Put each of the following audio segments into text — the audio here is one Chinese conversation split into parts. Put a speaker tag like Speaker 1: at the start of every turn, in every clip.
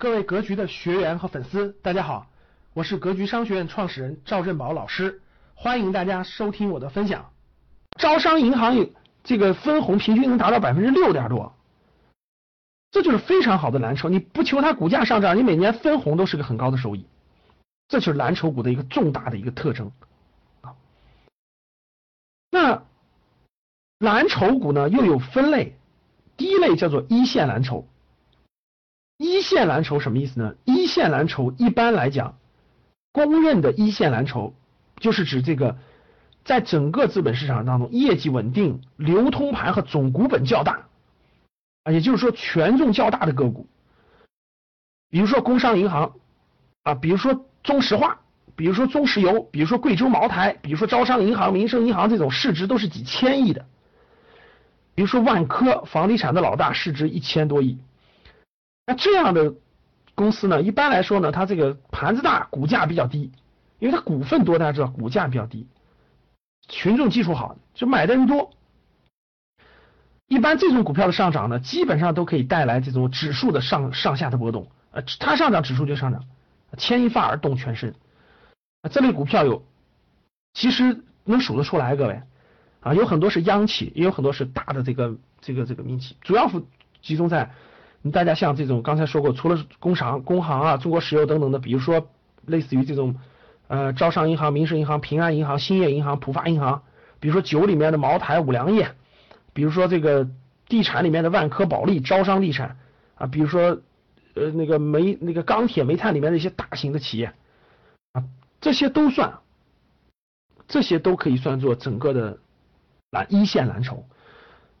Speaker 1: 各位格局的学员和粉丝，大家好，我是格局商学院创始人赵振宝老师，欢迎大家收听我的分享。招商银行有这个分红平均能达到百分之六点多，这就是非常好的蓝筹。你不求它股价上涨，你每年分红都是个很高的收益，这就是蓝筹股的一个重大的一个特征啊。那蓝筹股呢又有分类，第一类叫做一线蓝筹。线蓝筹什么意思呢？一线蓝筹一般来讲，公认的一线蓝筹就是指这个在整个资本市场当中业绩稳定、流通盘和总股本较大啊，也就是说权重较大的个股，比如说工商银行啊，比如说中石化，比如说中石油，比如说贵州茅台，比如说招商银行、民生银行这种市值都是几千亿的，比如说万科房地产的老大，市值一千多亿。那这样的公司呢，一般来说呢，它这个盘子大，股价比较低，因为它股份多，大家知道股价比较低，群众基础好，就买的人多。一般这种股票的上涨呢，基本上都可以带来这种指数的上上下的波动，呃，它上涨指数就上涨，牵一发而动全身。啊，这类股票有，其实能数得出来，各位啊，有很多是央企，也有很多是大的这个这个这个民企，主要集中在。你大家像这种刚才说过，除了工商、工行啊、中国石油等等的，比如说类似于这种呃招商银行、民生银行、平安银行、兴业银行、浦发银行，比如说酒里面的茅台、五粮液，比如说这个地产里面的万科、保利、招商地产啊，比如说呃那个煤、那个钢铁、煤炭里面的一些大型的企业啊，这些都算，这些都可以算作整个的蓝一线蓝筹。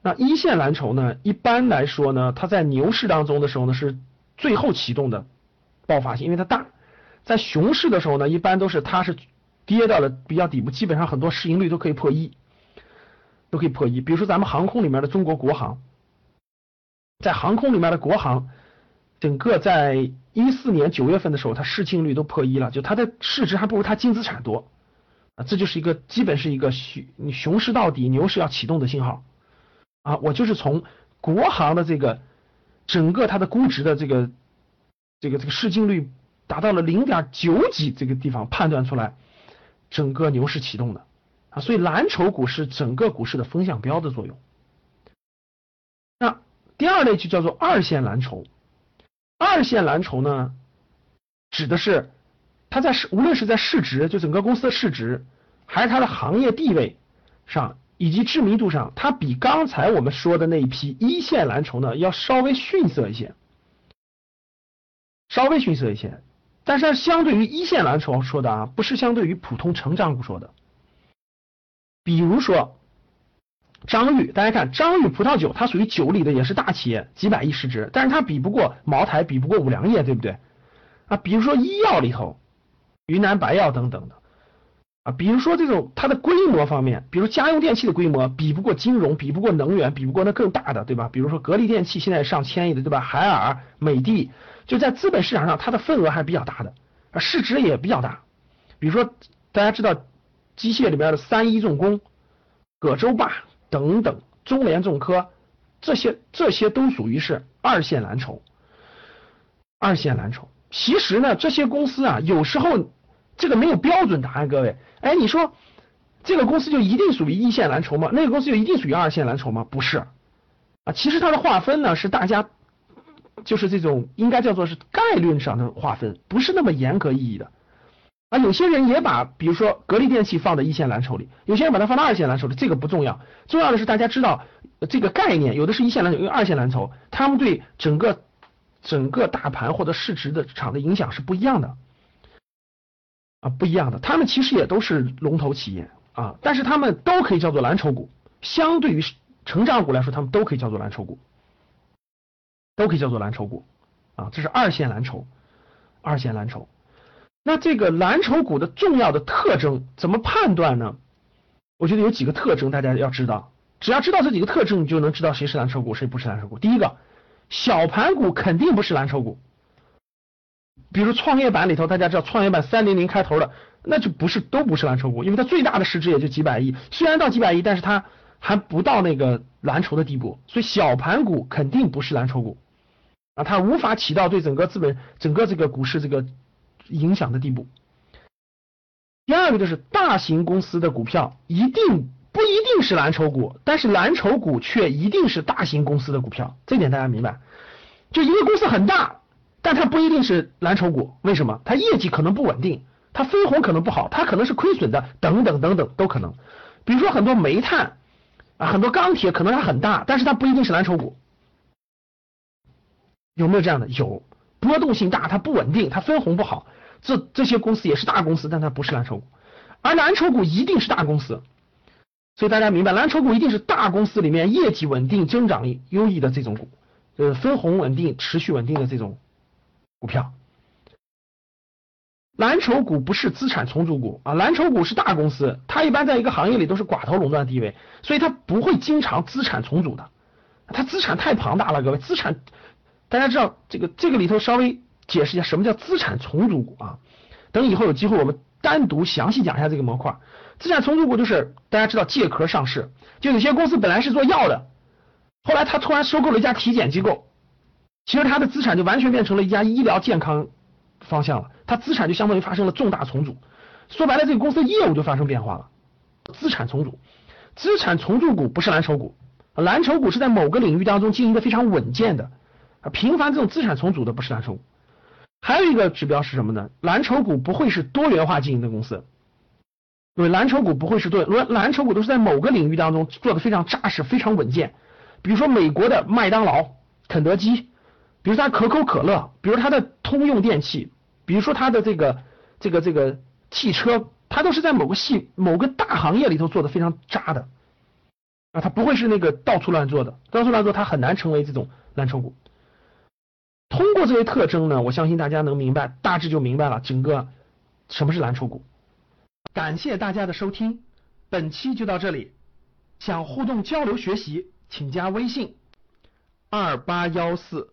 Speaker 1: 那一线蓝筹呢？一般来说呢，它在牛市当中的时候呢，是最后启动的爆发性，因为它大。在熊市的时候呢，一般都是它是跌到了比较底部，基本上很多市盈率都可以破一，都可以破一。比如说咱们航空里面的中国国航，在航空里面的国航，整个在一四年九月份的时候，它市净率都破一了，就它的市值还不如它净资产多啊，这就是一个基本是一个熊熊市到底，牛市要启动的信号。啊，我就是从国航的这个整个它的估值的这个这个这个市净率达到了零点九几这个地方判断出来，整个牛市启动的啊，所以蓝筹股是整个股市的风向标的作用。那第二类就叫做二线蓝筹，二线蓝筹呢，指的是它在市无论是在市值就整个公司的市值，还是它的行业地位上。以及知名度上，它比刚才我们说的那一批一线蓝筹呢，要稍微逊色一些，稍微逊色一些。但是相对于一线蓝筹说的啊，不是相对于普通成长股说的。比如说张裕，大家看张裕葡萄酒，它属于酒里的，也是大企业，几百亿市值，但是它比不过茅台，比不过五粮液，对不对？啊，比如说医药里头，云南白药等等的。比如说这种它的规模方面，比如家用电器的规模比不过金融，比不过能源，比不过那更大的，对吧？比如说格力电器现在上千亿的，对吧？海尔、美的，就在资本市场上它的份额还是比较大的，啊，市值也比较大。比如说大家知道机械里边的三一重工、葛洲坝等等，中联重科这些这些都属于是二线蓝筹。二线蓝筹，其实呢，这些公司啊，有时候。这个没有标准答案，各位，哎，你说这个公司就一定属于一线蓝筹吗？那个公司就一定属于二线蓝筹吗？不是啊，其实它的划分呢是大家就是这种应该叫做是概率上的划分，不是那么严格意义的啊。有些人也把比如说格力电器放在一线蓝筹里，有些人把它放到二线蓝筹里，这个不重要，重要的是大家知道这个概念，有的是一线蓝筹，有的二线蓝筹，他们对整个整个大盘或者市值的场的影响是不一样的。啊，不一样的，他们其实也都是龙头企业啊，但是他们都可以叫做蓝筹股。相对于成长股来说，他们都可以叫做蓝筹股，都可以叫做蓝筹股啊。这是二线蓝筹，二线蓝筹。那这个蓝筹股的重要的特征怎么判断呢？我觉得有几个特征大家要知道，只要知道这几个特征，你就能知道谁是蓝筹股，谁不是蓝筹股。第一个，小盘股肯定不是蓝筹股。比如创业板里头，大家知道创业板三零零开头的，那就不是都不是蓝筹股，因为它最大的市值也就几百亿，虽然到几百亿，但是它还不到那个蓝筹的地步，所以小盘股肯定不是蓝筹股啊，它无法起到对整个资本、整个这个股市这个影响的地步。第二个就是大型公司的股票一定不一定是蓝筹股，但是蓝筹股却一定是大型公司的股票，这点大家明白？就一个公司很大，但它不一定是蓝筹股，为什么？它业绩可能不稳定，它分红可能不好，它可能是亏损的，等等等等都可能。比如说很多煤炭啊，很多钢铁可能它很大，但是它不一定是蓝筹股。有没有这样的？有，波动性大，它不稳定，它分红不好，这这些公司也是大公司，但它不是蓝筹股，而蓝筹股一定是大公司，所以大家明白，蓝筹股一定是大公司里面业绩稳定、增长力优异的这种股，呃，分红稳定、持续稳定的这种股票。蓝筹股不是资产重组股啊，蓝筹股是大公司，它一般在一个行业里都是寡头垄断地位，所以它不会经常资产重组的，它资产太庞大了，各位资产。大家知道这个这个里头稍微解释一下什么叫资产重组股啊？等以后有机会我们单独详细讲一下这个模块。资产重组股就是大家知道借壳上市，就有些公司本来是做药的，后来他突然收购了一家体检机构，其实他的资产就完全变成了一家医疗健康方向了，他资产就相当于发生了重大重组。说白了，这个公司的业务就发生变化了。资产重组，资产重组股不是蓝筹股，蓝筹股是在某个领域当中经营的非常稳健的。啊，频繁这种资产重组的不是蓝筹股，还有一个指标是什么呢？蓝筹股不会是多元化经营的公司，因为蓝筹股不会是多，蓝蓝筹股都是在某个领域当中做的非常扎实、非常稳健。比如说美国的麦当劳、肯德基，比如它可口可乐，比如它的通用电器，比如说它的这个这个这个汽车，它都是在某个系某个大行业里头做的非常渣的啊，它不会是那个到处乱做的，到处乱做它很难成为这种蓝筹股。通过这些特征呢，我相信大家能明白，大致就明白了整个什么是蓝筹股。感谢大家的收听，本期就到这里。想互动交流学习，请加微信二八幺四